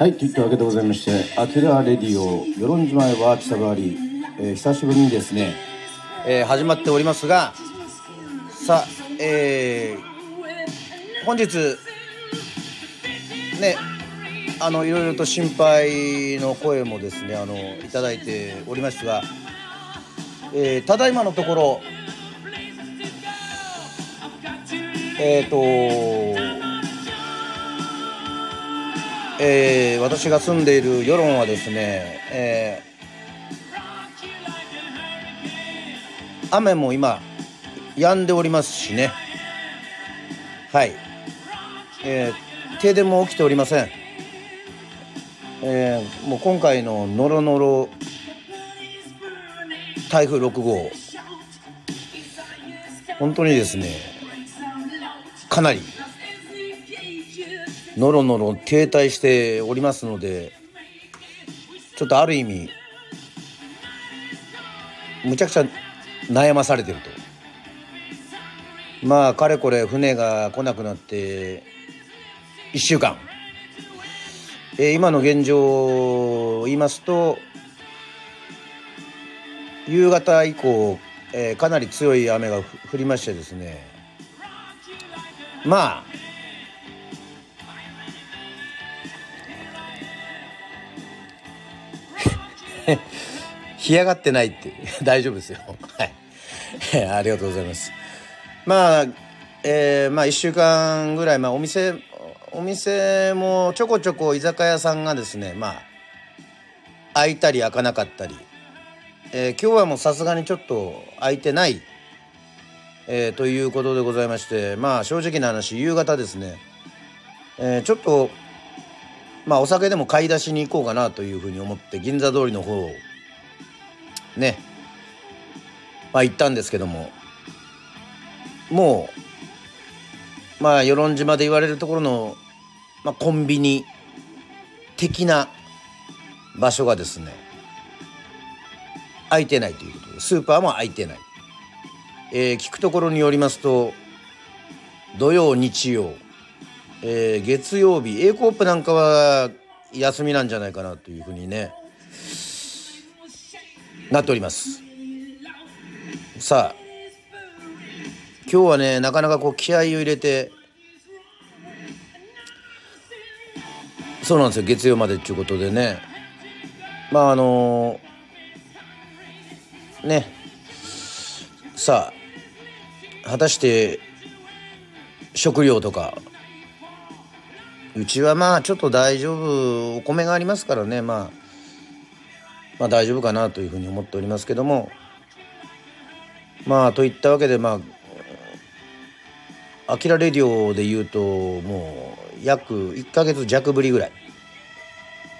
はい、といったわけでございまして、アキラレディオ、与論島へは北川り、えー久しぶりにですね、えー始まっておりますが、さあ、えー本日、ね、あの、いろいろと心配の声もですね、あの、いただいておりますが、えーただいまのところ、えっ、と、えー私が住んでいる世論はですね、えー雨も今止んでおりますしね。はい、えー停電も起きておりません、えーもう今回のノロノロ台風6号本当にですねかなりのろのろ停滞しておりますのでちょっとある意味むちゃくちゃ悩まされてると。まあかれこれ船が来なくなって1週間、えー今の現状を言いますと夕方以降、えーかなり強い雨が降りましてですね。まあ干上がってないって 大丈夫ですよ。はい。ありがとうございます。まあえーまあ1週間ぐらい、まあ、お店お店もちょこちょこ居酒屋さんがですねまあ開いたり開かなかったり、えー今日はもうさすがにちょっと開いてない、えーということでございまして。まあ正直な話夕方ですね、えーちょっとまあお酒でも買い出しに行こうかなというふうに思って銀座通りの方をね。まあ行ったんですけども。もうまあ与論島で言われるところの、まあ、コンビニ的な場所がですね空いてないということでスーパーも空いてない、えー聞くところによりますと土曜日曜、えー月曜日 A コープなんかは休みなんじゃないかなというふうにねなっております。さあ今日はねなかなかこう気合を入れてそうなんですよ月曜までっていうことでね。まああのね。さあ果たして食料とかうちはまあちょっと大丈夫お米がありますからねまあまあ大丈夫かなというふうに思っておりますけども。まあといったわけでまあ「アキラレディオ」で言うともう約1ヶ月弱ぶりぐらい。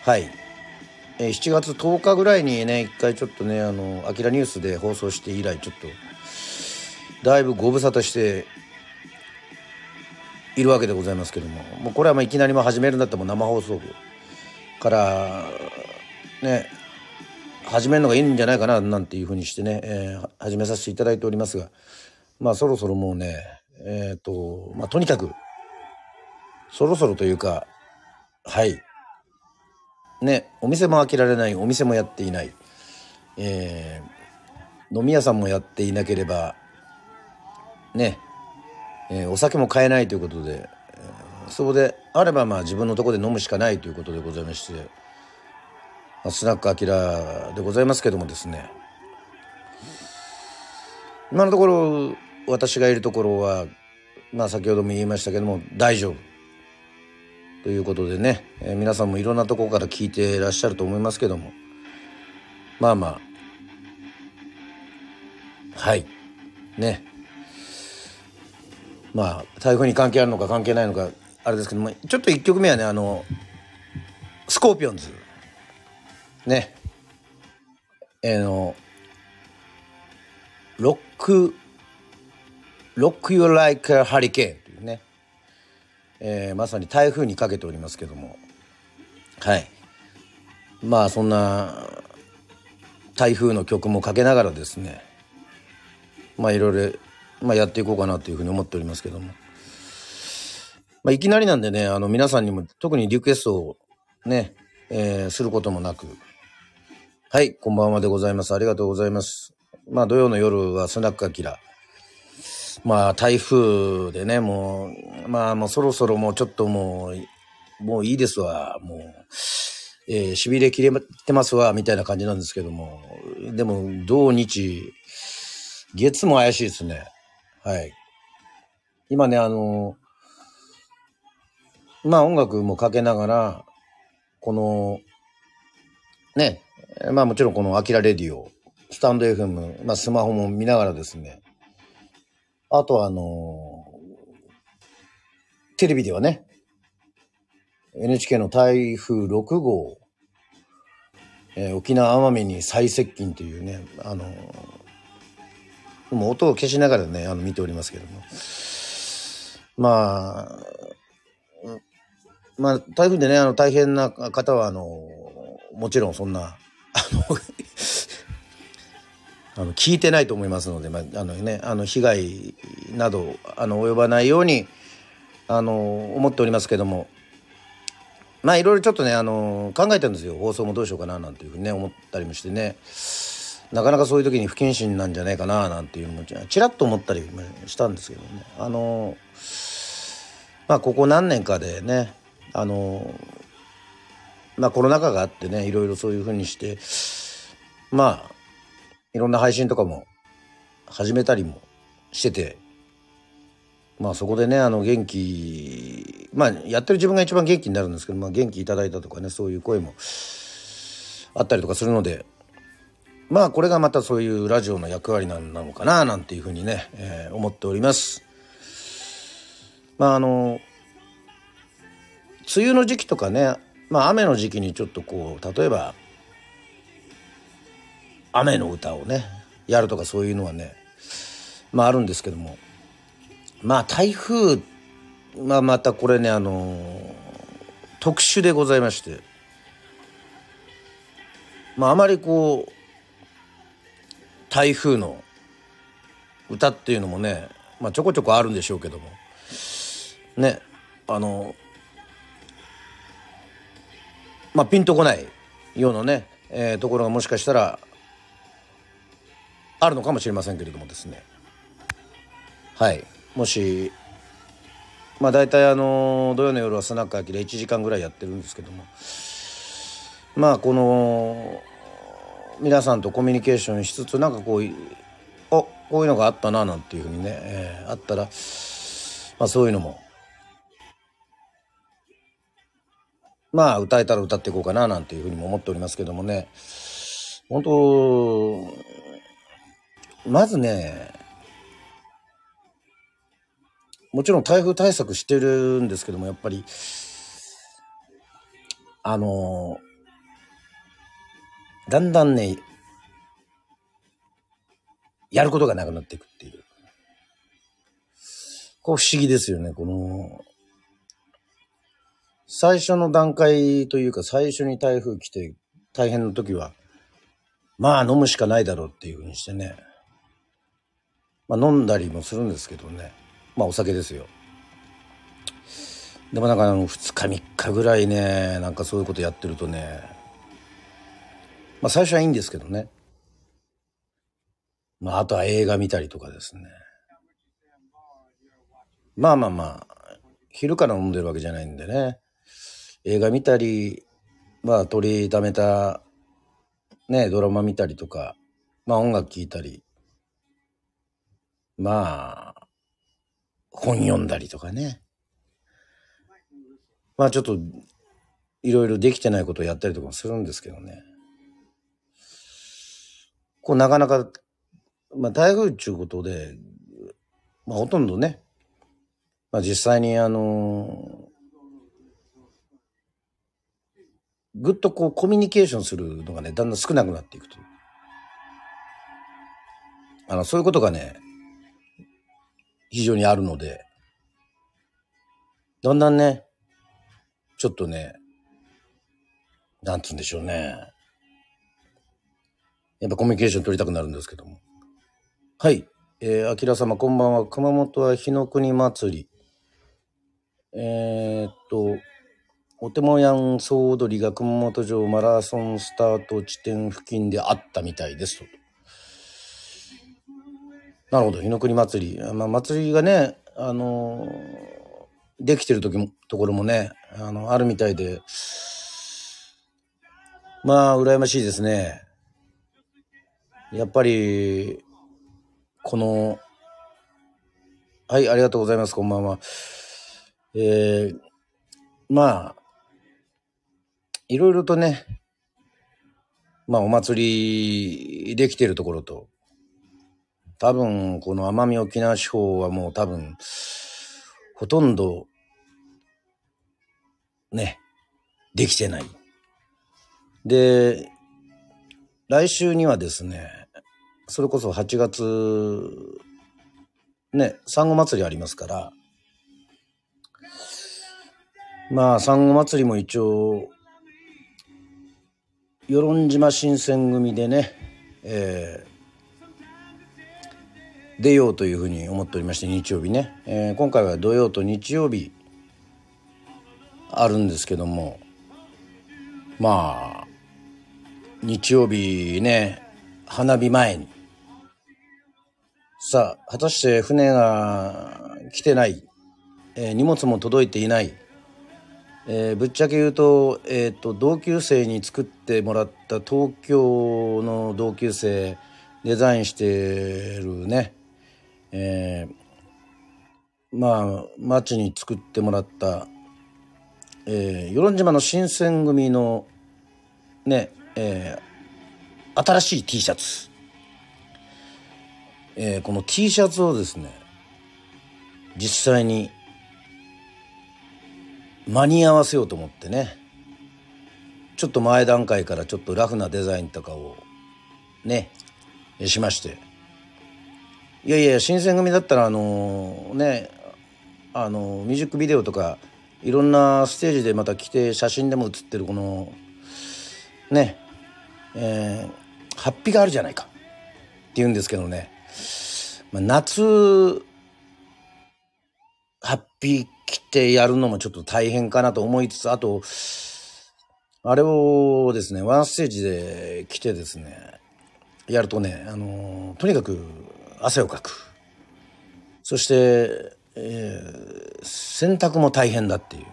はい、えー7月10日ぐらいにね一回ちょっとねあの「アキラニュース」で放送して以来ちょっとだいぶご無沙汰しているわけでございますけどももうこれはまあいきなりまあ始めるんだったらも生放送からね始めるのがいいんじゃないかななんていうふうにしてね、えー始めさせていただいておりますがまあそろそろもうねえっ、とまあとにかくそろそろというかはい。ねお店も開けられないお店もやっていない、えー飲み屋さんもやっていなければね、えーお酒も買えないということで、えーそうであればまあ自分のとこで飲むしかないということでございまして、まあスナックアキラでございますけどもですね。今のところ私がいるところはまあ先ほども言いましたけども大丈夫ということでね、えー皆さんもいろんなところから聞いてらっしゃると思いますけどもまあまあはい。ね。まあ台風に関係あるのか関係ないのかあれですけどもちょっと1曲目はねあのスコーピオンズ。ね。えーのロックロック You Like a Hurricane というね、えーまさに台風にかけておりますけども。はい。まあそんな台風の曲もかけながらですね。まあいろいろ、まあ、やっていこうかなというふうに思っておりますけども、まあ、いきなりなんでねあの皆さんにも特にリクエストをね、えー、することもなく。はい、こんばんはでございます。ありがとうございます。まあ土曜の夜はスナックアキラ。まあ台風でね、もう、まあもうそろそろもうちょっともう、もういいですわ、もう。えー、痺れ切れてますわ、みたいな感じなんですけども。でも、土日、月も怪しいですね。はい。今ね、あの、まあ音楽もかけながら、この、ね、まあもちろんこのアキラレディオ、スタンド FM、まあスマホも見ながらですね、あとはあのテレビではね、NHK の台風6号、えー、沖縄奄美に最接近というね、あのもう音を消しながらね、あの見ておりますけども。まあ、まあ、台風でね、あの、大変な方は、あの、もちろんそんな、あの あの、聞いてないと思いますので、まあ、あのね、あの、被害など、あの、及ばないように、あの、思っておりますけども、まあ、いろいろちょっとね、あの、考えてるんですよ。放送もどうしようかな、なんていうふうにね、思ったりもしてね。なかなかそういう時に不謹慎なんじゃないかななんていうのもちらっと思ったりしたんですけどね。あのまあここ何年かでねあのまあコロナ禍があってねいろいろそういうふうにしてまあいろんな配信とかも始めたりもしててまあそこでねあの元気まあやってる自分が一番元気になるんですけど、まあ、元気いただいたとかねそういう声もあったりとかするのでまあこれがまたそういうラジオの役割なのかななんていうふうにね、えー、思っております。まああの梅雨の時期とかねまあ雨の時期にちょっとこう例えば雨の歌をねやるとかそういうのはねまああるんですけどもまあ台風まあまたこれねあの特殊でございましてまああまりこう台風の歌っていうのもね、まあ、ちょこちょこあるんでしょうけども。ねあのまあピンとこないようなね、えー、ところがもしかしたらあるのかもしれませんけれどもですね。はい。もしまあ大体あの土曜の夜はスナック秋で1時間ぐらいやってるんですけども。まあこの皆さんとコミュニケーションしつつなんかこうあこういうのがあったななんていうふうにね、えー、あったら、まあ、そういうのもまあ歌えたら歌っていこうかななんていうふうにも思っておりますけどもね。本当まずねもちろん台風対策してるんですけどもやっぱりあのーだんだんね、やることがなくなっていくっていう。こう不思議ですよね、この、最初の段階というか最初に台風来て大変な時は、まあ飲むしかないだろうっていうふうにしてね。まあ飲んだりもするんですけどね。まあお酒ですよ。でもなんかあの2日3日ぐらいね、なんかそういうことやってるとね、まあ最初はいいんですけどね。まああとは映画見たりとかですね。まあまあまあ、昼から飲んでるわけじゃないんでね。映画見たり、まあ取りためたね、ドラマ見たりとか、まあ音楽聴いたり、まあ、本読んだりとかね。まあちょっと、いろいろできてないことをやったりとかもするんですけどね。こうなかなか、まあ台風っていうことで、まあほとんどね、まあ実際にあのぐっとこうコミュニケーションするのがね、だんだん少なくなっていくという。あの、そういうことがね、非常にあるので、だんだんね、ちょっとね、なんつうんでしょうね。やっぱコミュニケーション取りたくなるんですけども。はい。えー、あきら様、こんばんは。熊本は日の国祭り。えー、っと、お手もやん総踊りが熊本城マラソンスタート地点付近であったみたいですと。なるほど、日の国祭り。まあ、祭りがね、あの、できてる時も、ところもね、あの、あるみたいで、まあ、羨ましいですね。やっぱり、この、はい、ありがとうございます。こんばんは。えー、まあ、いろいろとね、まあお祭りできてるところと、多分この奄美沖縄地方はもう多分、ほとんど、ね、できてない。で、来週にはですね、それこそ8月、ね、サンゴ祭りありますから、まあ、サンゴ祭りも一応、与論島新選組でね、えー、出ようというふうに思っておりまして、日曜日ね。えー、今回は土曜と日曜日、あるんですけども、まあ、日曜日ね、花火前に、さあ、果たして船が来てない、えー、荷物も届いていない、えー、ぶっちゃけ言うと,、えーと、同級生に作ってもらった東京の同級生デザインしてるね、えー、まあ町に作ってもらった、えー、与論島の新選組のね、えー、新しい T シャツ。えー、この T シャツをですね実際に間に合わせようと思ってねちょっと前段階からちょっとラフなデザインとかをねしまして。いやいや新選組だったらあのねあのミュージックビデオとかいろんなステージでまた来て写真でも写ってるこのねえー、ハッピがあるじゃないかって言うんですけどね。まあ、夏、ハッピー着てやるのもちょっと大変かなと思いつつ、あと、あれをですね、ワンステージで着てですね、やるとね、あのとにかく汗をかく。そして、えー、洗濯も大変だっていう。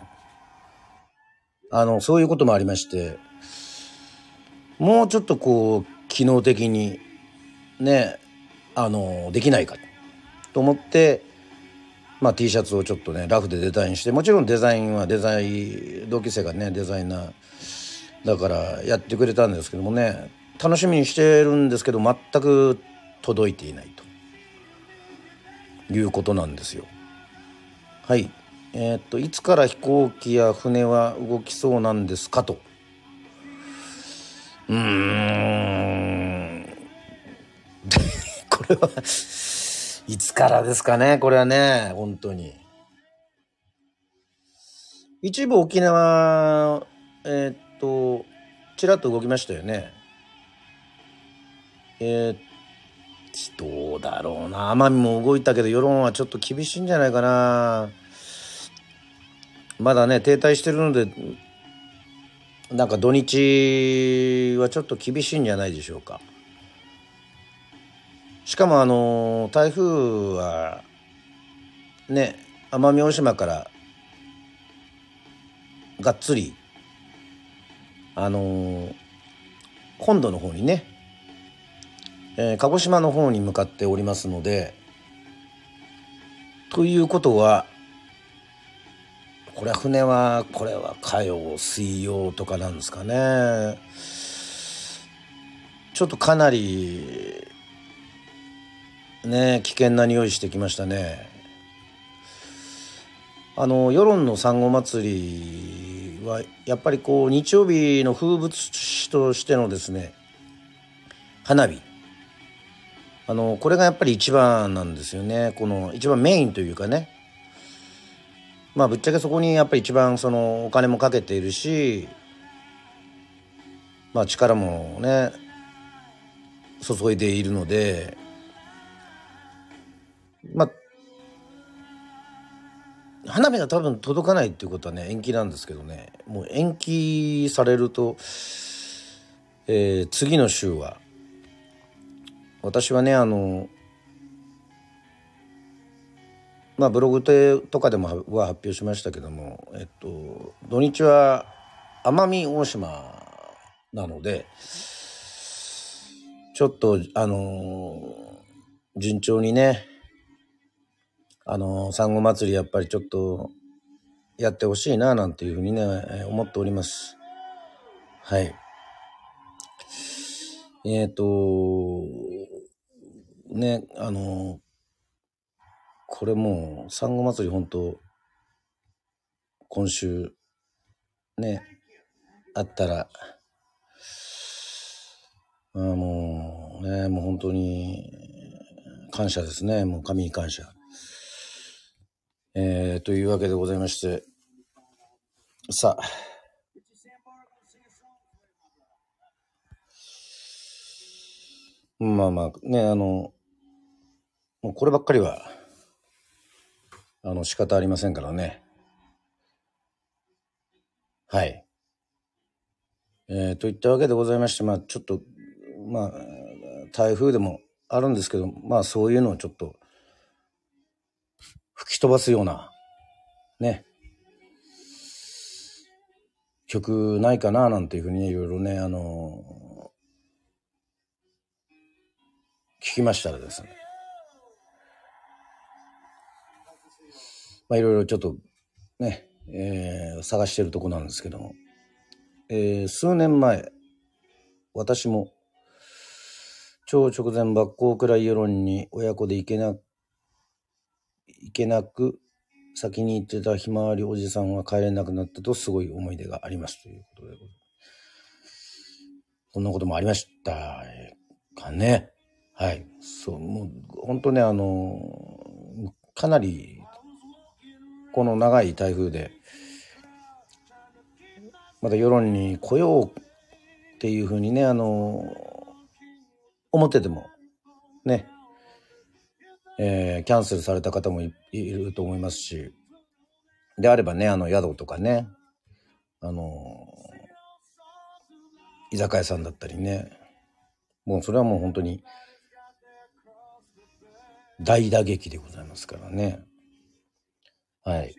あの、そういうこともありまして、もうちょっとこう、機能的に、ね、あのできないかと思って、まあ、T シャツをちょっとねラフでデザインしてもちろんデザインはデザイン同級生がねデザイナーだからやってくれたんですけどもね楽しみにしてるんですけど全く届いていないということなんですよ。はいえー、っといつから飛行機や船は動きそうなんですかと。うーんれは、いつからですかね、これはね、本当に。一部沖縄、えー、っと、ちらっと動きましたよね。えー、どうだろうな。奄美も動いたけど、世論はちょっと厳しいんじゃないかな。まだね、停滞してるので、なんか土日はちょっと厳しいんじゃないでしょうか。しかもあの台風はね奄美大島からがっつりあの本土の方にね、えー、鹿児島の方に向かっておりますのでということはこれは船はこれは火曜水曜とかなんですかね。ちょっとかなりね危険な匂いしてきましたね。あの世論の産後祭りはやっぱりこう日曜日の風物詩としてのですね花火。あのこれがやっぱり一番なんですよね。この一番メインというかね。まあぶっちゃけそこにやっぱり一番そのお金もかけているしまあ力もね注いでいるので花火が多分届かないっていうことはね延期なんですけどね。もう延期されると、えー、次の週は私はねあのまあブログとかでもは発表しましたけどもえっと土日は奄美大島なのでちょっとあの順調にねあの、産後祭りやっぱりちょっとやってほしいななんていうふうにね、思っております。はい。えっ、ー、と、ね、あの、これもう産後祭り本当今週ね、あったら、あもうね、もう本当に感謝ですね。もう神に感謝。えー、というわけでございまして、さあ、まあまあ、ね、あの、もうこればっかりは、あの、仕方ありませんからね。はい。えー、といったわけでございまして、まあ、ちょっと、まあ、台風でもあるんですけど、まあ、そういうのをちょっと、吹き飛ばすような、ね、曲ないかななんていうふうにね、いろいろね、あのー、聞きましたらですね。まあいろいろちょっとね、えー、探してるとこなんですけども、えー、数年前、私も超直前抜行くらい世論に親子で行けなく行けなく、先に行ってたひまわりおじさんは帰れなくなったとすごい思い出がありますということで。こんなこともありましたかね。はい。そう、もう本当ね、あの、かなり、この長い台風で、また世論に来ようっていうふうにね、あの、思ってても、ね、えー、キャンセルされた方もいると思いますし、であればね、あの、宿とかね、あのー、居酒屋さんだったりね、もうそれはもう本当に、大打撃でございますからね。はい。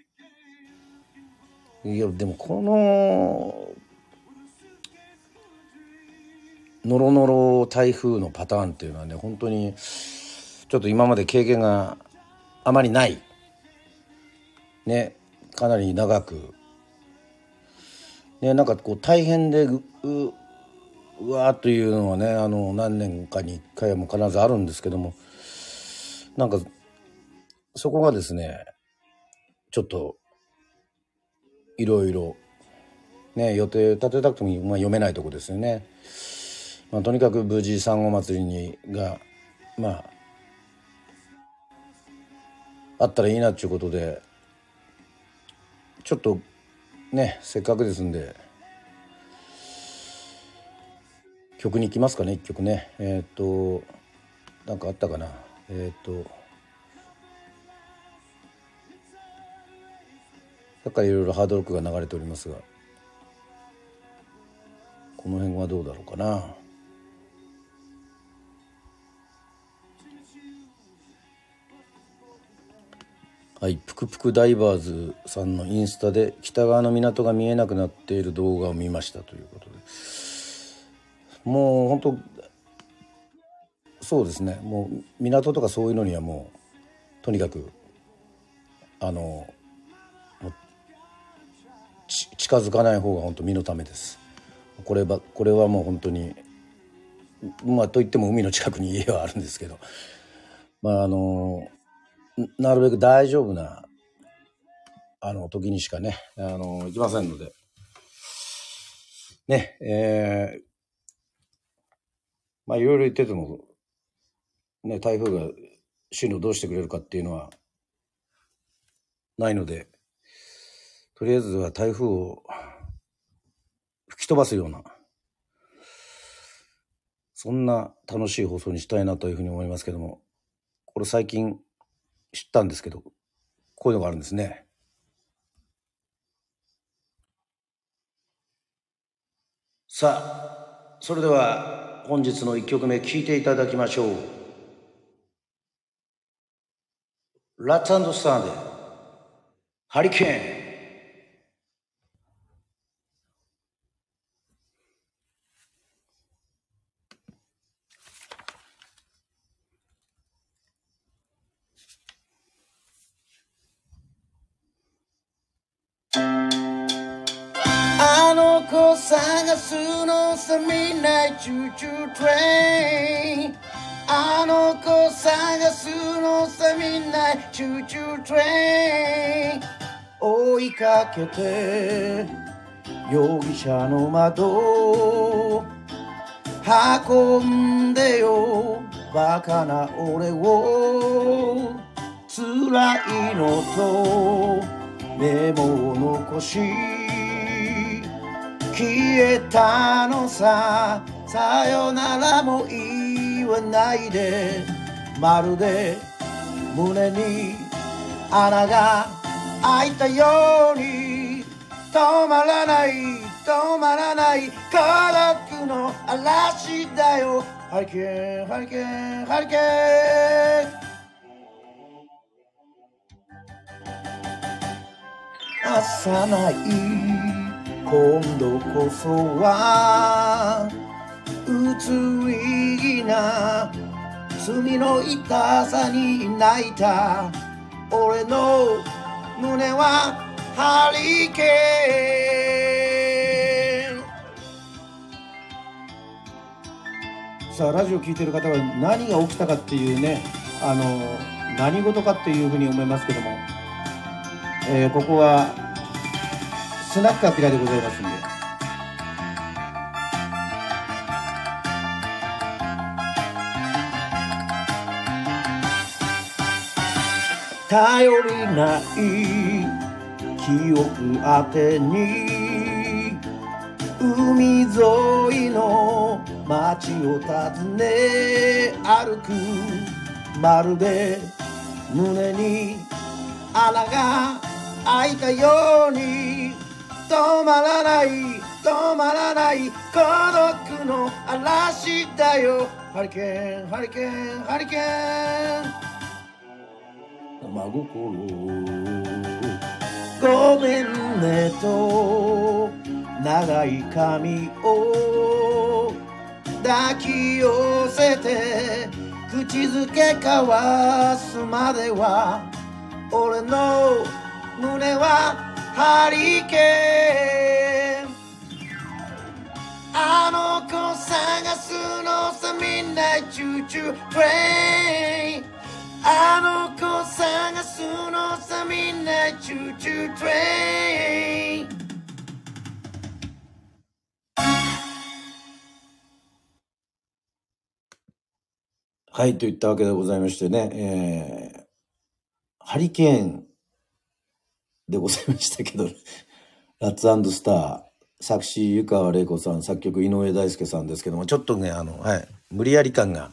いや、でもこの、ノロノロ台風のパターンっていうのはね、本当に、ちょっと今まで経験があまりない。ねかなり長く。ねなんかこう大変でううわーというのはねあの何年かに1回も必ずあるんですけども。なんかそこがですねちょっといろいろね予定立てたくても、まあ、読めないとこですよね。まあ、とにかく無事産後祭りにがまああったらいいなっていうことでちょっとねせっかくですんで曲に行きますかね一曲ねえっ、ー、となんかあったかな？えっ、ー、とさっきからいろいろハードロックが流れておりますがこの辺はどうだろうかな？はい、ぷくぷくダイバーズさんのインスタで北側の港が見えなくなっている動画を見ましたということで。もう本当そうですね。もう港とかそういうのにはもうとにかくあの近づかない方が本当身のためです。こればこれはもう本当にまあといっても海の近くに家はあるんですけど。まああのなるべく大丈夫な、あの、時にしかね、あの、行きませんので、ね、えー、まあ、いろいろ言ってても、ね、台風が進路どうしてくれるかっていうのは、ないので、とりあえずは台風を吹き飛ばすような、そんな楽しい放送にしたいなというふうに思いますけども、これ最近、知ったんですけど、こういうのがあるんですね。さあ、それでは本日の一曲目聴いていただきましょう。ラッツスターで、ハリケーン。のさみんなチューチュートレインあの子探すのさみんなチューチュートレイン追いかけて容疑者の窓運んでよ。バカな俺を。辛いのとメモを残し消えたのさ。さよならも言わないで。まるで胸に穴が開いたように。止まらない止まらない。孤独の嵐だよ。ハリケーンハリケーンハリケーン朝ない。今度こそは移りな罪の痛さに泣いた俺の胸はハリケーンさあラジオ聴いてる方は何が起きたかっていうねあの何事かっていうふうに思いますけども、えー、ここはスナックアピラでございますんで。頼りない記憶あてに海沿いの街を訪ね歩くまるで胸に穴が開いたように止まらない止まらない孤独の嵐だよ。ハリケーンハリケーンハリケーン。真心ごめんねと長い髪を抱き寄せて口づけ交わすまでは俺の胸はハリケー。ンあの子探すのさみんなチューチュー。トレイ。ンあの子探すのさみんなチューチュー。トレイ。ンはい、といったわけでございましてね、えー、ハリケーン。でございましたけど、ラッツスター、作詞湯川玲子さん、作曲井上大輔さんですけども、ちょっとね、あの、はい、無理やり感が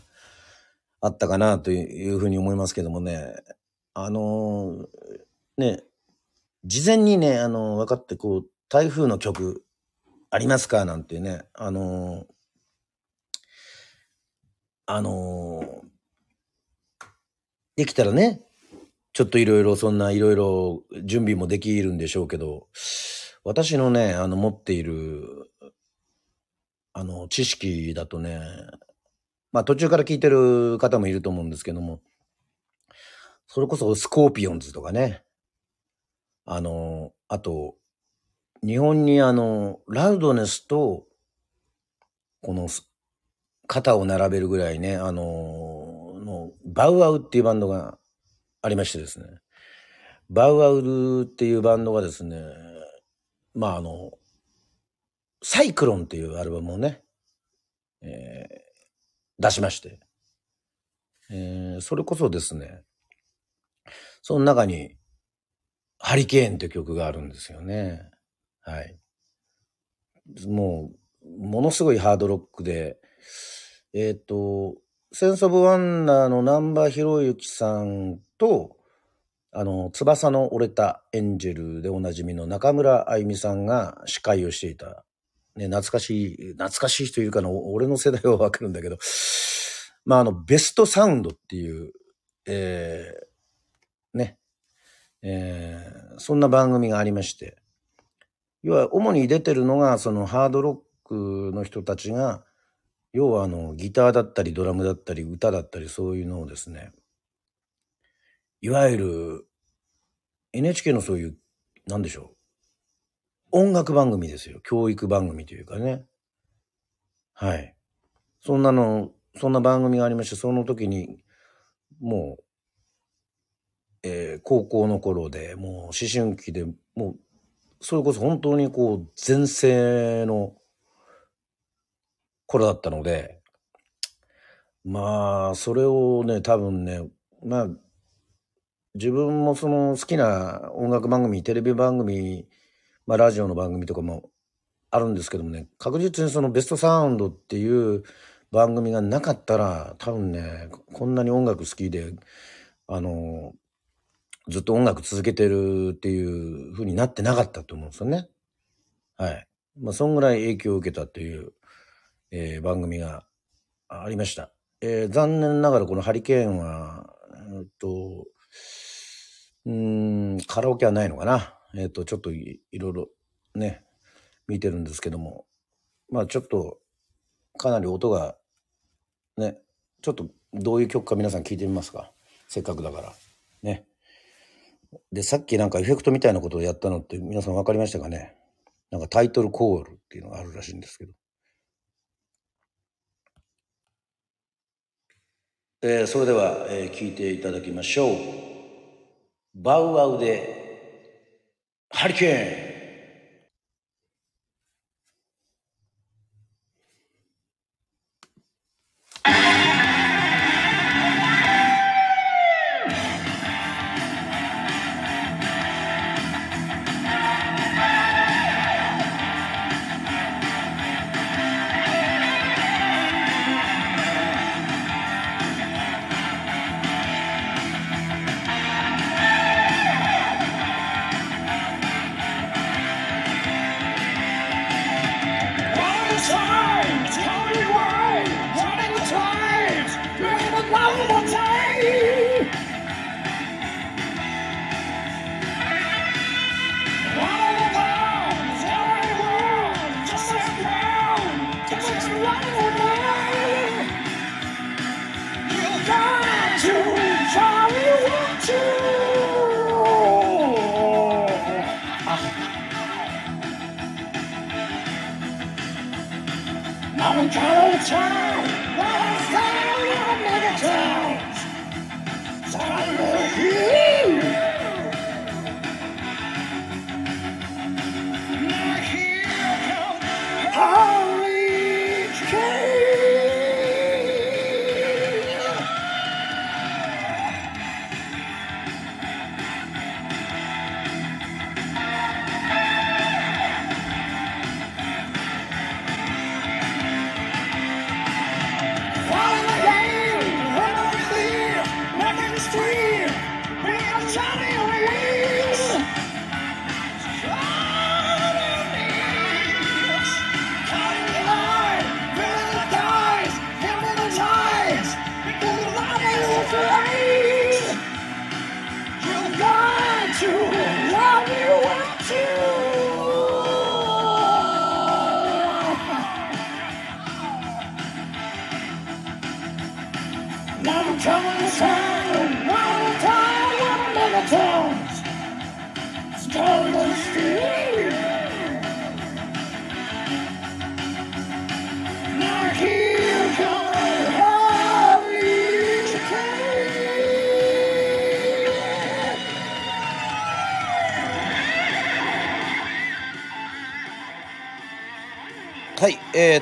あったかなというふうに思いますけどもね、あのね、事前にね、あの、分かって、こう、台風の曲ありますかなんてね、あのあのできたらね、ちょっといろいろそんないろいろ準備もできるんでしょうけど、私のね、あの持っている、あの知識だとね、まあ途中から聞いてる方もいると思うんですけども、それこそスコーピオンズとかね、あの、あと、日本にあの、ラウドネスと、この、肩を並べるぐらいね、あの、のバウアウっていうバンドがありましてですね。バウアウルっていうバンドがですね、まああの、サイクロンっていうアルバムをね、えー、出しまして、えー、それこそですね、その中に、ハリケーンって曲があるんですよね。はい。もう、ものすごいハードロックで、えっ、ー、と、センスオブワンダーの南波博之さんと、あの、翼の折れたエンジェルでおなじみの中村あゆみさんが司会をしていた。ね、懐かしい、懐かしいというかの、俺の世代はわかるんだけど、まあ、あの、ベストサウンドっていう、えー、ね、えー、そんな番組がありまして、要は、主に出てるのが、そのハードロックの人たちが、要はあの、ギターだったり、ドラムだったり、歌だったり、そういうのをですね、いわゆる、NHK のそういう、なんでしょう。音楽番組ですよ。教育番組というかね。はい。そんなの、そんな番組がありまして、その時に、もう、えー、高校の頃で、もう思春期で、もう、それこそ本当にこう、前世の頃だったので、まあ、それをね、多分ね、まあ、自分もその好きな音楽番組、テレビ番組、まあラジオの番組とかもあるんですけどもね、確実にそのベストサウンドっていう番組がなかったら、多分ね、こんなに音楽好きで、あの、ずっと音楽続けてるっていう風になってなかったと思うんですよね。はい。まあ、そんぐらい影響を受けたっていう、えー、番組がありました。えー、残念ながらこのハリケーンは、えっと、うん、カラオケはないのかな。えっ、ー、と、ちょっといろいろね、見てるんですけども、まあちょっと、かなり音が、ね、ちょっとどういう曲か皆さん聞いてみますか。せっかくだから。ね。で、さっきなんかエフェクトみたいなことをやったのって皆さん分かりましたかねなんかタイトルコールっていうのがあるらしいんですけど。えー、それでは、えー、聞いていただきましょう。バウアウでハリケーン。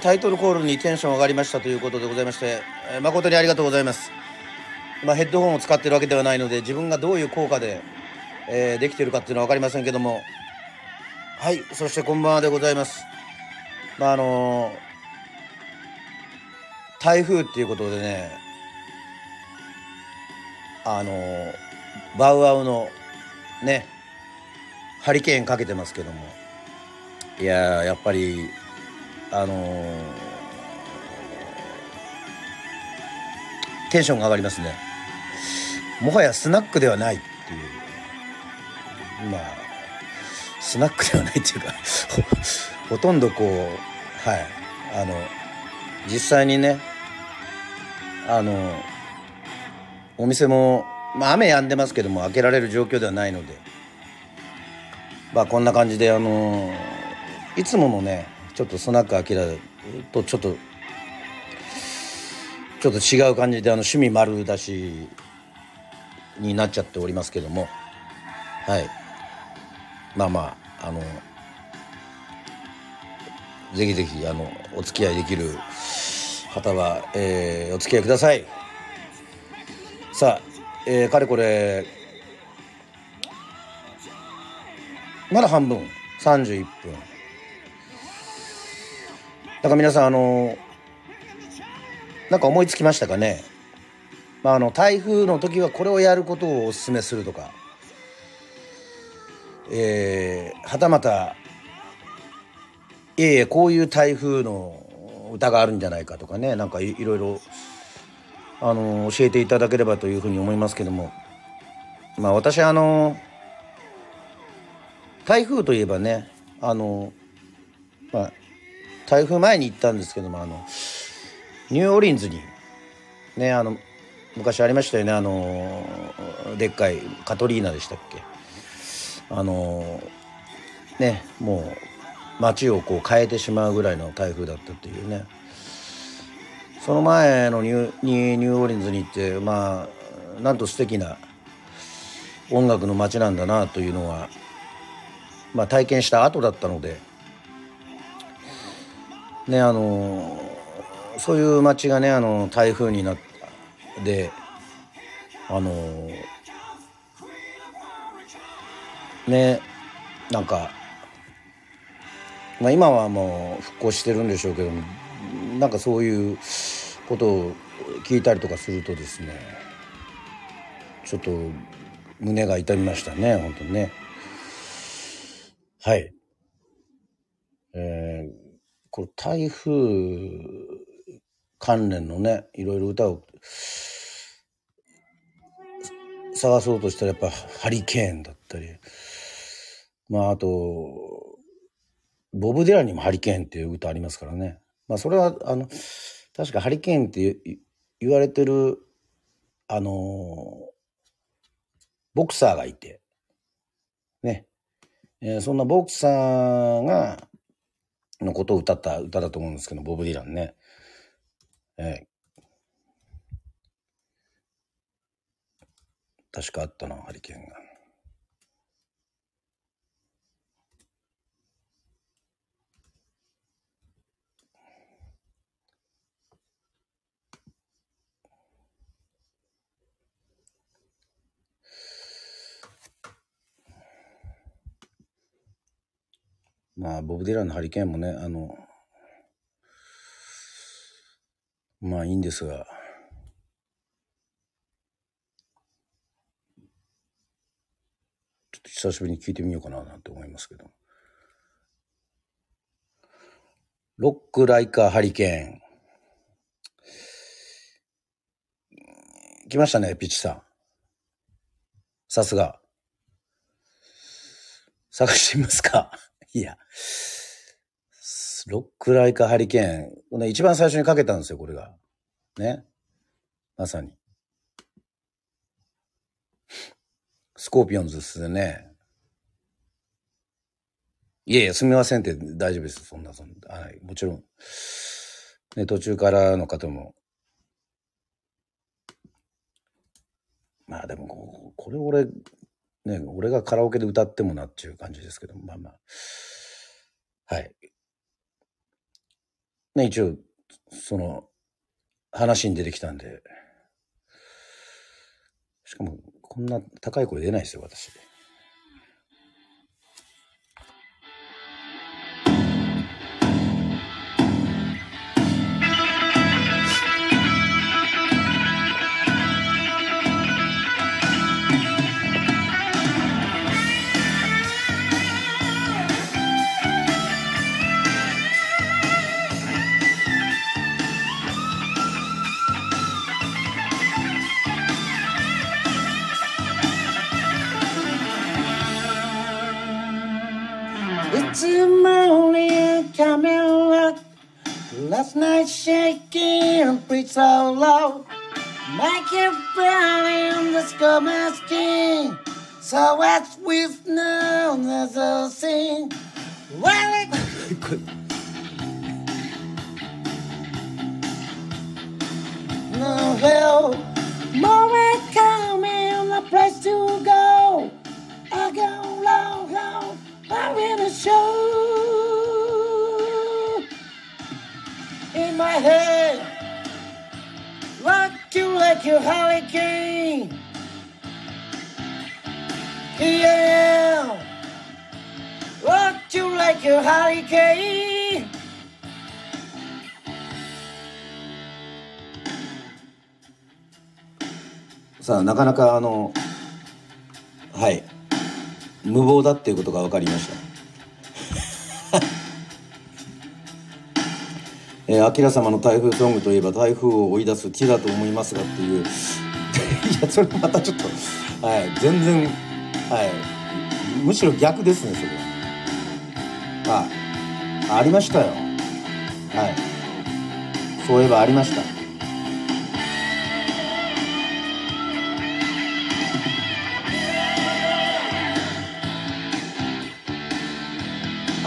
タイトルコールにテンション上がりましたということでございまして、えー、誠にありがとうございます。まあ、ヘッドホンを使ってるわけではないので、自分がどういう効果で、えー、できてるかっていうのは分かりませんけども、はい、そしてこんばんはでございます。まあ、あのー、台風っていうことでね、あのー、バウアウのね、ハリケーンかけてますけども、いややっぱりあのーテンションが上がりますね。もはやスナックではないっていう。まあスナックではないっていうかほとんどこうはい。あの実際にねあのお店も、まあ、雨止んでますけども開けられる状況ではないので。まあこんな感じであのいつものねちょっとスナック開けられるとちょっとちょっと違う感じであの趣味丸出しになっちゃっておりますけども。はい。まあまああのぜひぜひあのお付き合いできる方は、えー、お付き合いください。さあ、えー、かれこれまだ半分。31分。だから皆さんあのなんか思いつきましたかね？まあ、あの台風の時はこれをやることをお勧めするとか、えー、はたまたいえいえこういう台風の歌があるんじゃないかとかね。なんかいろいろあの教えていただければというふうに思いますけども。まあ私あの台風といえばねあのまあ台風前に行ったんですけどもあのニューオーリンズにねあの昔ありましたよねあのでっかいカトリーナでしたっけ。あのねもう街をこう変えてしまうぐらいの台風だったっていうね。その前のニュニューオーリンズに行ってまあなんと素敵な音楽の街なんだなというのは、まあ、体験した後だったのでねあのそういう街がねあの台風になってであのねなんか、まあ、今はもう復興してるんでしょうけどなんかそういうことを聞いたりとかするとですねちょっと胸が痛みましたね本当にね。はい。えー、これ台風関連のねいろいろ歌を探そうとしたらやっぱハリケーンだったり、まああと、ボブ・ディランにもハリケーンっていう歌ありますからね。まあそれは、あの、確かハリケーンって言われてる、あの、ボクサーがいて、ね。えー、そんなボクサーが、のことを歌った歌だと思うんですけど、ボブ・ディランね。え確かあったな、ハリケーンが。まあ、ボブ・ディランのハリケーンもね、あの、まあいいんですが、ちょっと久しぶりに聞いてみようかななんて思いますけど。ロックライカーハリケーン。来ましたね、ピッチさん。さすが。探してみますかいや。ロックライカハリケーン。ね、一番最初にかけたんですよ、これが。ね。まさに。スコーピオンズですね。いやいや、すみませんって大丈夫です。そんな、そんな。はい。もちろん。ね、途中からの方も。まあでも、これ俺、ね、俺がカラオケで歌ってもなっていう感じですけど、まあまあ。はい。ね、一応、その、話に出てきたんで。しかも、こんな高い声出ないですよ、私。Coming up. Last night shaking, breathe so low. Make it burn in the my skin. So as with no another thing. Well, it no hell. More coming, a place to go. I go long, long, I'm in a show. In my head, rock you like a hurricane. Yeah, rock you like a hurricane. さあなかなかあのはい無謀だっていうことが分かりましたえー、アキラ様の台風ソングといえば台風を追い出す木だと思いますがっていう。いやそれまたちょっとはい全然はい。むしろ逆ですねそれは。あありましたよ。はい。そういえばありました。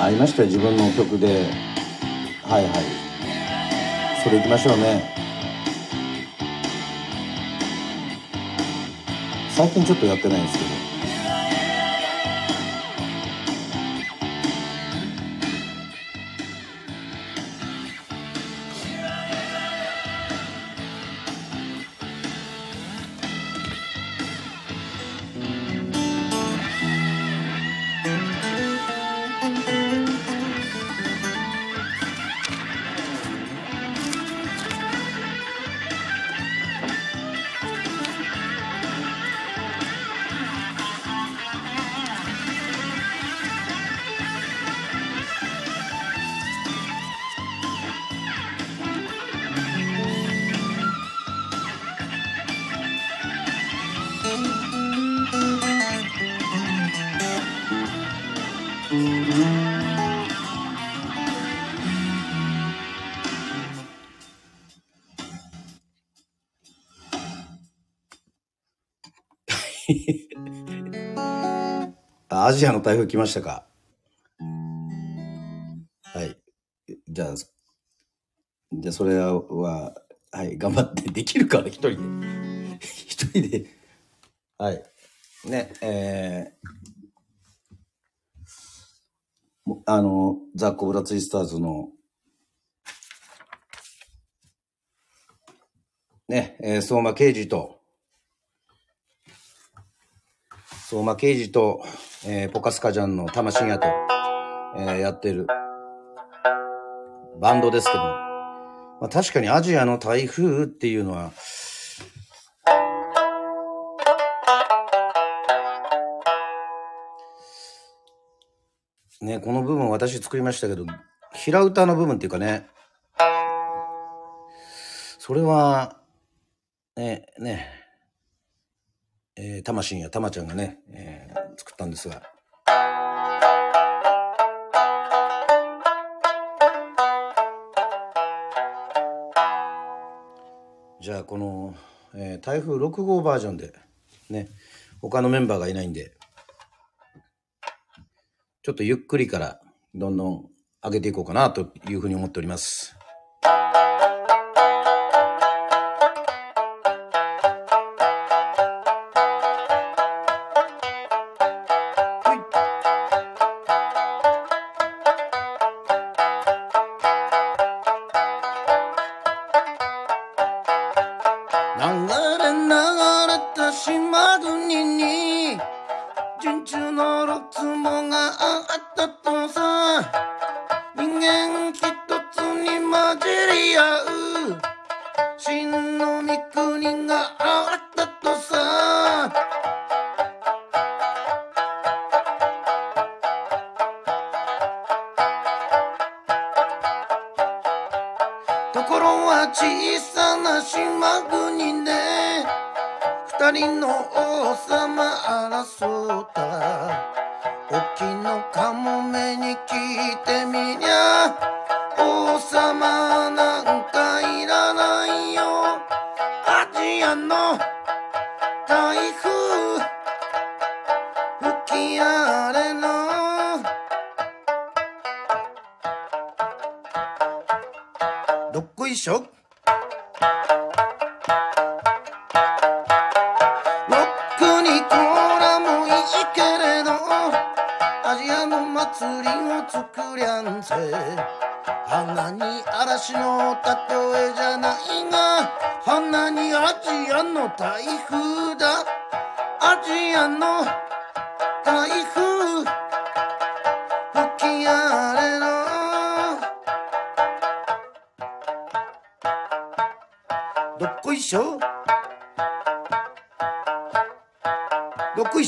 ありましたよ自分の曲で。はいはい。それいきましょうね。最近ちょっとやってないんですけど。ジアの台風来ましたか？はい。じゃあ、じゃあそれは、はい、頑張ってできるから、一人で。一人で。はい。ね、えー、あの、ザ・コブラツイスターズの、ね、えー、相馬刑事と、相馬刑事と、えー、ポカスカジャンの魂やと、えー、やってるバンドですけど、まあ、確かにアジアの台風っていうのは、ね、この部分私作りましたけど、平歌の部分っていうかね、それは、ね、ね、えー、魂やたまちゃんがね、えー作ったんですが。じゃあこの、えー、台風6号バージョンでね他のメンバーがいないんでちょっとゆっくりからどんどん上げていこうかなというふうに思っております。は小さな島国で二人の王様争った。沖のカモメに聞いてみりゃ。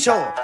ど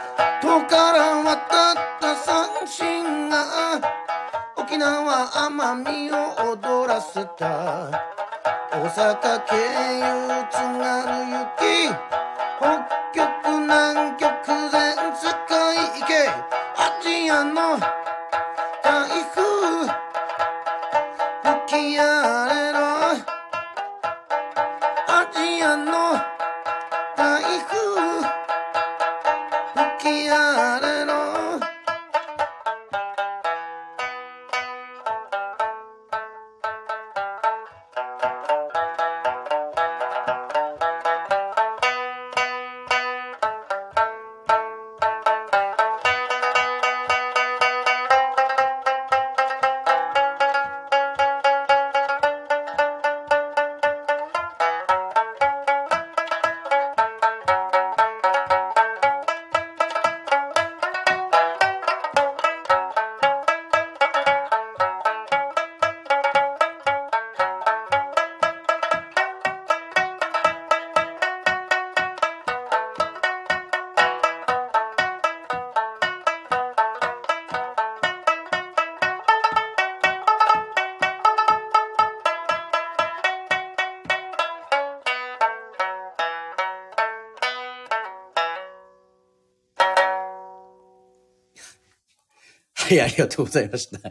い、ありがとうございました。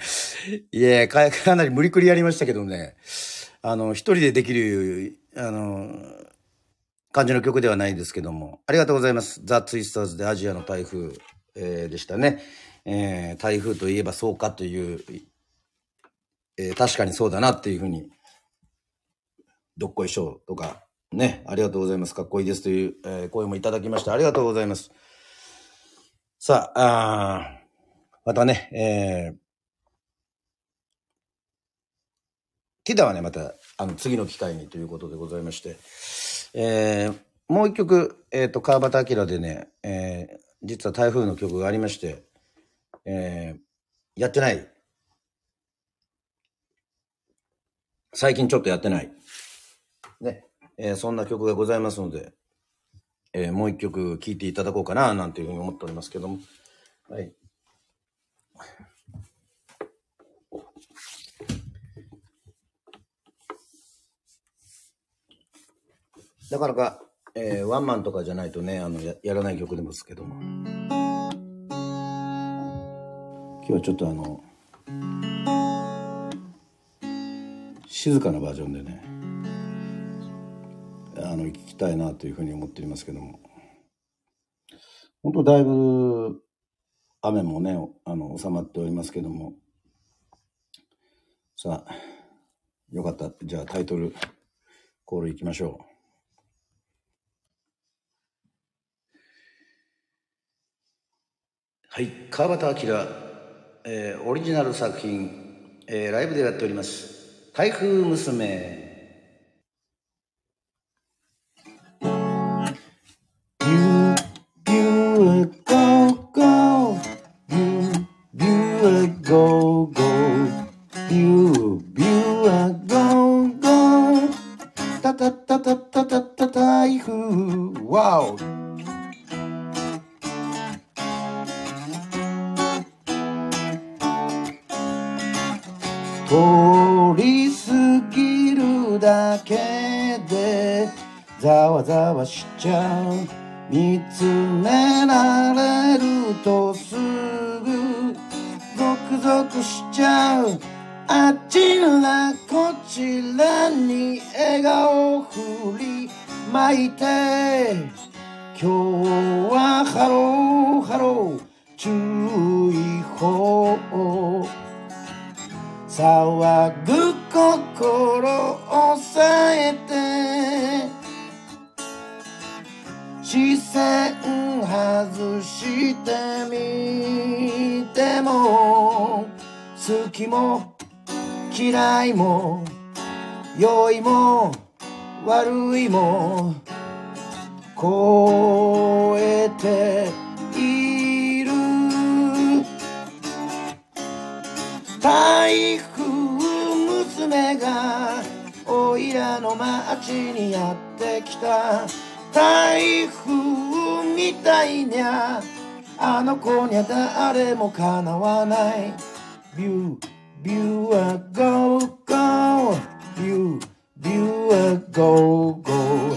いやか、なり無理くりやりましたけどね、あの、一人でできる、あの、感じの曲ではないですけども、ありがとうございます。ザ・ツイスターズでアジアの台風、えーでしたね。えー台風といえばそうかという、えー確かにそうだなっていうふうに、どっこいしょとか、ね、ありがとうございます。かっこいいですという、えー声もいただきまして、ありがとうございます。さあ、あまたね、えー、キダはね、また、あの、次の機会にということでございまして、えー、もう一曲、えっ、と、川端明でね、えー、実は台風の曲がありまして、えー、やってない。最近ちょっとやってない。ね、えーそんな曲がございますので、えーもう一曲聴いていただこうかな、なんていうふうに思っておりますけども。はい。なかなか、えーワンマンとかじゃないとね、あの、ややらない曲でもですけども。今日はちょっとあの、静かなバージョンでね、あの、聞きたいなというふうに思っておりますけども。本当だいぶ、雨もね、あの、収まっておりますけども。さあ、よかった。じゃあタイトルコールいきましょう。はい、川端明、えーオリジナル作品、えーライブでやっております。台風娘。好きも嫌いも良いも悪いも超えている。台風娘がおいらの町にやってきた。台風みたいにゃあの子にゃ誰もかなわない。ビュービューはゴーゴービュービューはゴーゴー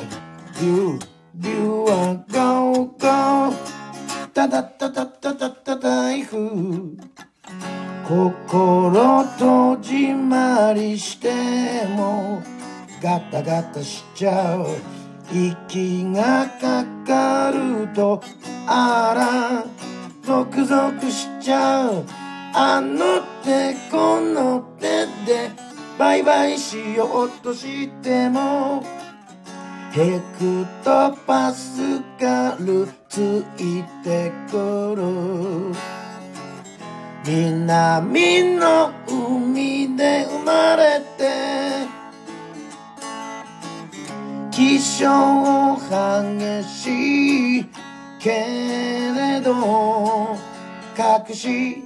ビュービューはゴーゴータタタタタタタ台風心閉じまりしてもガタガタしちゃう息がかかるとあらゾクゾクしちゃう。あの手この手でバイバイしようとしてもヘクトパスカルついてくる。南の海で生まれて気象激しいけれど隠し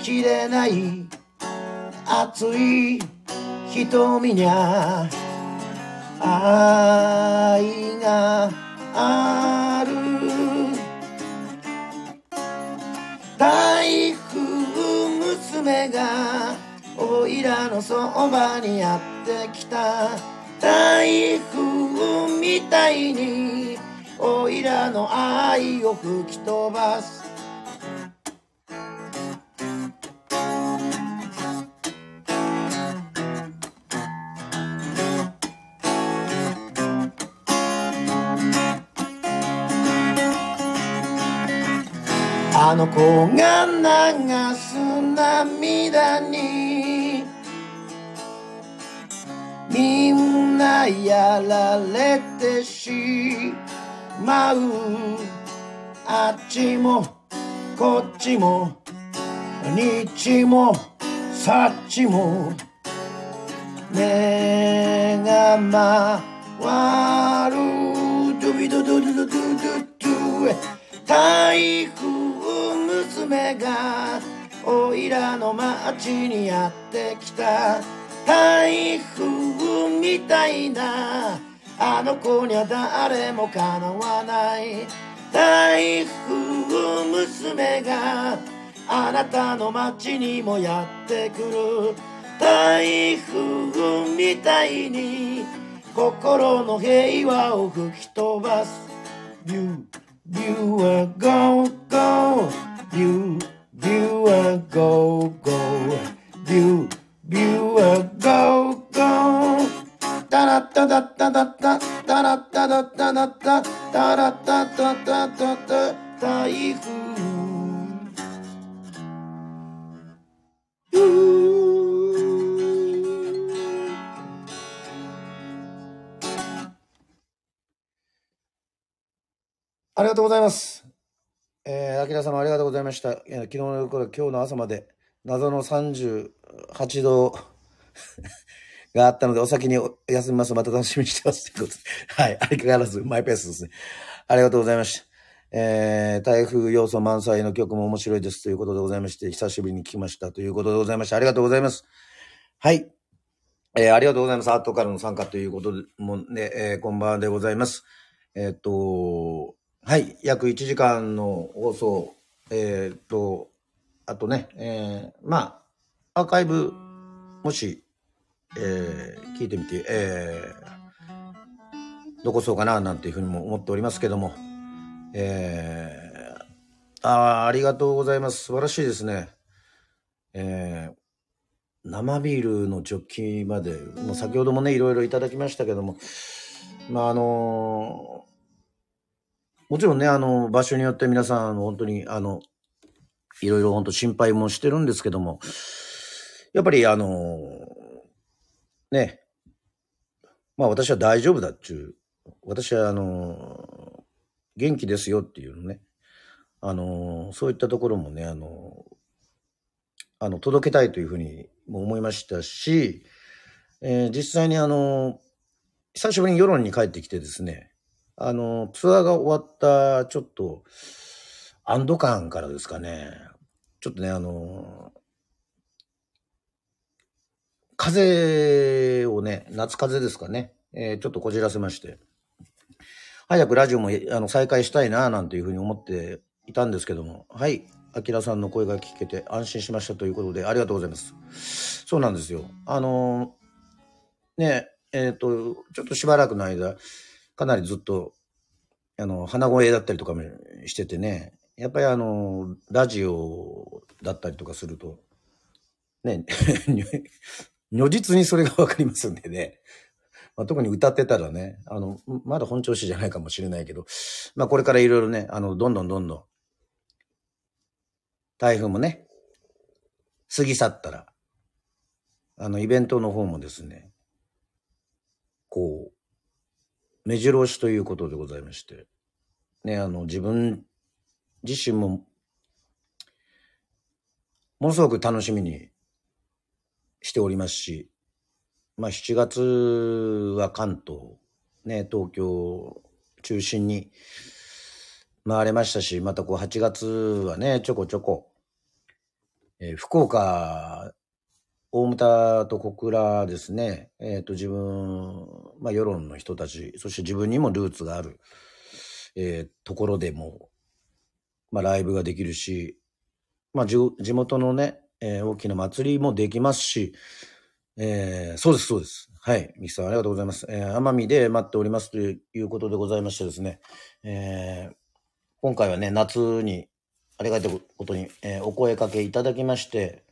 きれない熱い瞳にゃ愛がある。台風娘がおいらのそばにやってきた。台風みたいにおいらの愛を吹き飛ばす。あの子が流す涙にみんなやられてしまうあっちもこっちも日もさっちも目が回る。ドゥビドゥドゥドドドドゥ台風娘がおいらの町にやってきた。台風みたいな。あの子には誰もかなわない。台風娘があなたの街にもやってくる。台風みたいに心の平和を吹き飛ばす。You, you are go, go. You, you are go, go. You, ビュービューはゴーゴービュービューはゴーゴータラッタダッタダッタタラッタダッタダッタタラッタタタタタ台風ありがとうございます。えー、あきら様ありがとうございました。えー昨日の夜から今日の朝まで謎の30 38度があったので、お先に休みます。また楽しみにしてます。ということで。はい。相変わらずマイペースですね。ありがとうございました。えー、台風要素満載の曲も面白いですということでございまして、久しぶりに聞きましたということでございまして、ありがとうございます。はい。えー、ありがとうございます。アートからの参加ということで、もね、えー、こんばんはでございます。えーっと、はい、約1時間の放送、えーっと、あとね、えーまあ、アーカイブ、もし、えー聞いてみて、えー残そうかな、なんていうふうにも思っておりますけども、えーあありがとうございます。素晴らしいですね。えー生ビールのジョッキまで、もう先ほどもね、いろいろいただきましたけども、まあ、あのもちろんね、あの、場所によって皆さん、本当に、あの、いろいろ本当心配もしてるんですけども、やっぱり、あのね、まあ私は大丈夫だっちゅう、私は、あの元気ですよっていうのね、あのそういったところもね、あのあの、届けたいというふうにも思いましたし、え、実際にあの、久しぶりに世論に帰ってきてですね、あの、ツアーが終わったちょっと、安堵感からですかね、ちょっとね、あの、風をね、夏風ですかね、えー、ちょっとこじらせまして、早くラジオもあの再開したいな、なんていうふうに思っていたんですけども、はい、あきらさんの声が聞けて安心しましたということで、ありがとうございます。そうなんですよ。あのね、えっ、ー、と、ちょっとしばらくの間、かなりずっと、あの、鼻声だったりとかもしててね、やっぱりあの、ラジオだったりとかすると、ね、如実にそれがわかりますんでね。まあ、特に歌ってたらね、あの、まだ本調子じゃないかもしれないけど、まあこれからいろいろね、あの、どんどんどんどん、台風もね、過ぎ去ったら、あの、イベントの方もですね、こう、目白押しということでございまして、ね、あの、自分自身も、ものすごく楽しみにしておりますし、まあ7月は関東、ね、東京中心に回れましたし、またこう8月はね、ちょこちょこ、えー、福岡大牟田と小倉ですね、えっ、ー、と、自分、まあ、世論の人たち、そして自分にもルーツがある、えー、ところでも、まあ、ライブができるし、まあ、地元のね、えー、大きな祭りもできますし、えー、そうです、そうです。はい。ミキさん、ありがとうございます。えー、奄美で待っておりますということでございましてですね、えー、今回はね、夏に、ありがたいことに、えー、お声かけいただきまして、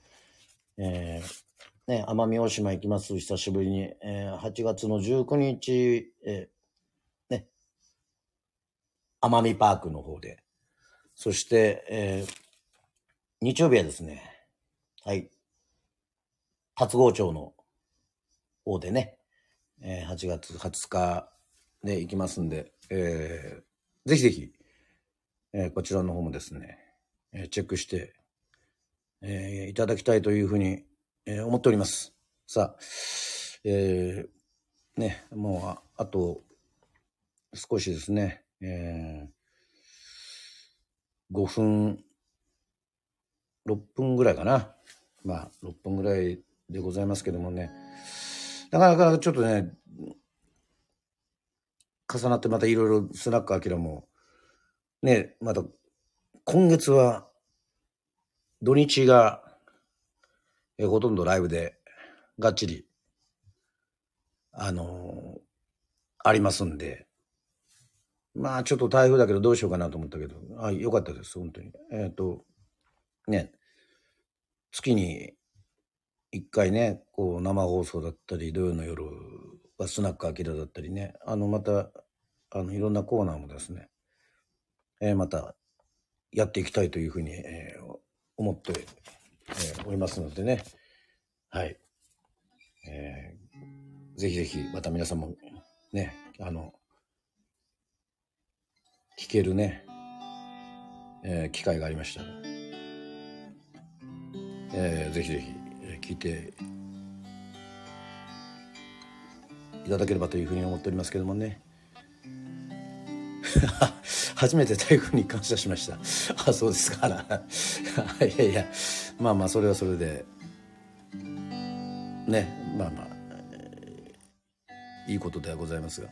えー、ね、奄美大島行きます、久しぶりに。えー、8月の19日、えー、ね、奄美パークの方で。そして、えー、日曜日はですね、はい、達郷町の方でね、えー、8月20日で行きますんで、えー、ぜひぜひ、えー、こちらの方もですね、えー、チェックして、えー、いただきたいというふうにえー、思っております。さあ、えー、ね、もうあ、あと、少しですね、えー、5分、6分ぐらいかな。まあ、6分ぐらいでございますけどもね、なかなかちょっとね、重なってまたいろいろスナックアキラも、ね、また、今月は、土日がえほとんどライブでがっちり、あのー、ありますんで、まあちょっと台風だけどどうしようかなと思ったけど、あ、よかったです、本当に。えっ、ー、と、ね、月に一回ね、こう生放送だったり、土曜の夜はスナックアキラだったりね、あの、また、あの、いろんなコーナーもですね、えー、またやっていきたいというふうに、えー、思ってえー、おりますのでね。はい。えー、ぜひぜひ、また皆さんも、ね、あの、聞けるね、えー、機会がありましたら、えー、ぜひぜひ、えー、聞いていただければというふうに思っておりますけどもね。初めて台風に感謝しました。あ、そうですから。いやいや、まあまあ、それはそれで、ね、まあまあ、いいことではございますが。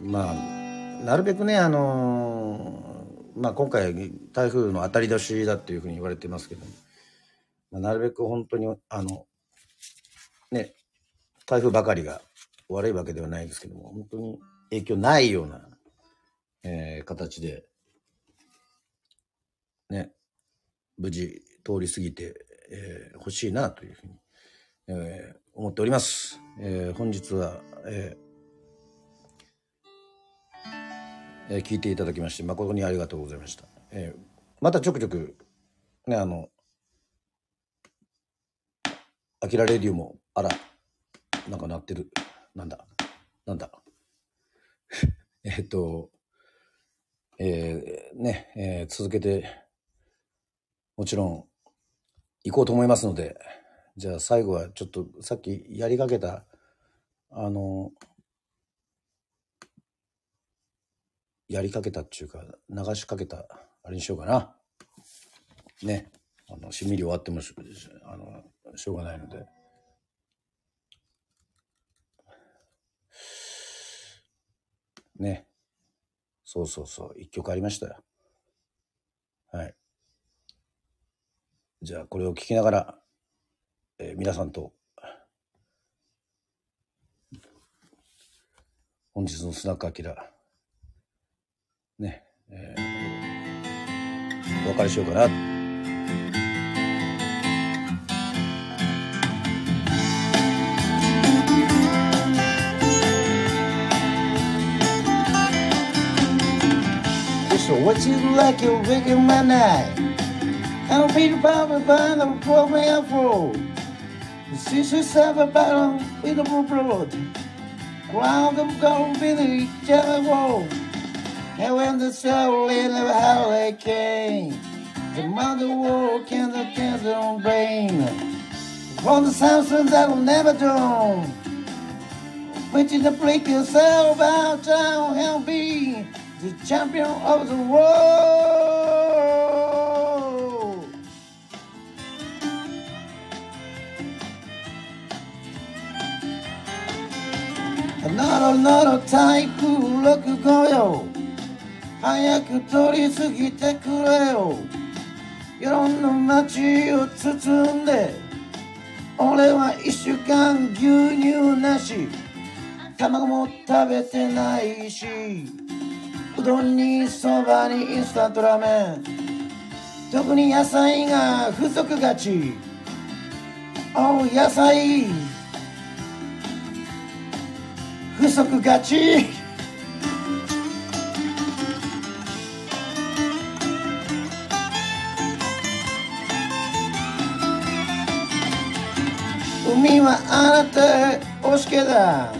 まあ、なるべくね、あのー、まあ今回台風の当たり年だっていうふうに言われてますけど、まあ、なるべく本当に、あの、ね、台風ばかりが悪いわけではないですけども、本当に影響ないような、えー、形で、ね、無事通り過ぎて、えー、欲しいなというふうに、えー、思っております。えー、本日は、えーえー、聞いていただきまして誠にありがとうございました。えー、またちょくちょく、ね、あの、アキラレディオも、あら、なんか鳴ってる。なんだ。なんだ。えっと、えー、ね、えー、続けて、もちろん、行こうと思いますので、じゃあ最後はちょっとさっきやりかけた、あの、やりかけたっていうか、流しかけた、あれにしようかな。ね。あの、しみり終わってもし、あの、しょうがないので。ね。そうそうそう。一曲ありましたよ。はい。じゃあ、これを聞きながら、えー、皆さんと、本日のスナックアキラ、ね、えー、お別れしようかな。So what you like you're waking my night I'm Peter Pan by the program for The sister seven battle with the blood Ground them go with the jelly and when the soul in the hurricane, the mother walk and the cancer brain. From the Samson that'll never dawn. Which is the break yourself out down and be the champion of the world. Another, another tycoon, look who go. 早く通り過ぎてくれよ。世論の街を包んで俺は一週間牛乳なし。卵も食べてないしうどんにそばにインスタントラーメン。特に野菜が不足がち。おう野菜不足がち。海はあなた押しけだ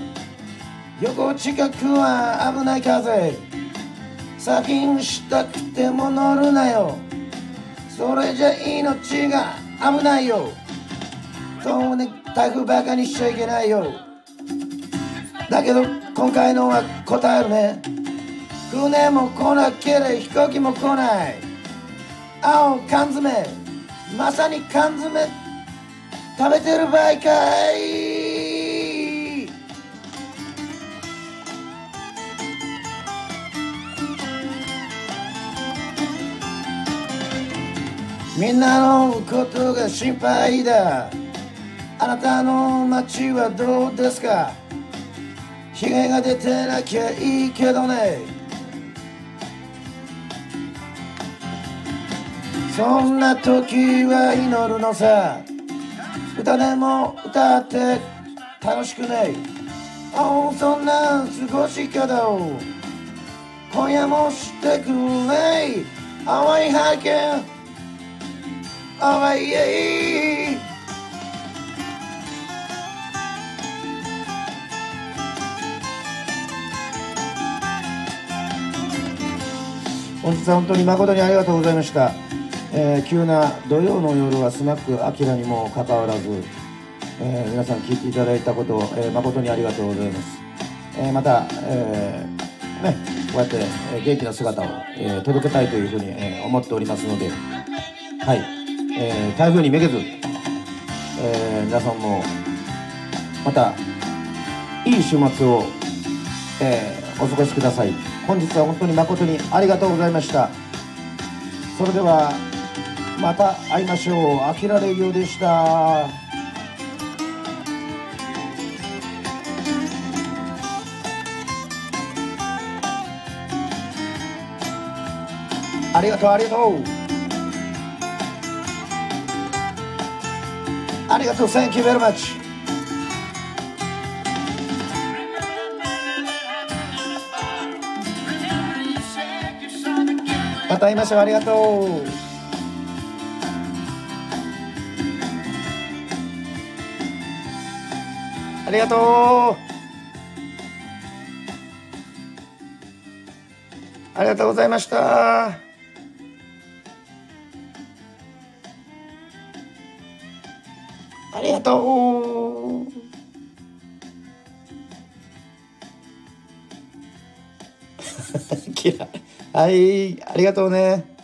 横近くは危ない風。先にしたくても乗るなよ。それじゃ命が危ないよ。そうね台風バカにしちゃいけないよ。だけど今回のは答えるね。船も来なけれ飛行機も来ない。青缶詰まさに缶詰。食べてる場合かい。みんなのことが心配だ。あなたの街はどうですか？被害が出てなきゃいいけどね。そんな時は祈るのさ。歌でも歌って楽しくねあそんな過ごし方を今夜もしてくれ。淡い背景あいえ本日は本当に誠にありがとうございました、えー、急な土曜の夜はスナックアキラにもかかわらず、えー、皆さん聞いていただいたことを、えー、誠にありがとうございます、えまた、えね、こうやって、え元気な姿を、え届けたいというふうに、え思っておりますのではい。えー、台風にめげず、えー、皆さんもまたいい週末を、えー、お過ごしください。本日は本当に誠にありがとうございました。それではまた会いましょう。あきられようでした。ありがとうありがとう。ありがとう Thank you very much また会いましょうありがとう。ありがとう。ありがとうございました。ありがとう。はいありがとうね。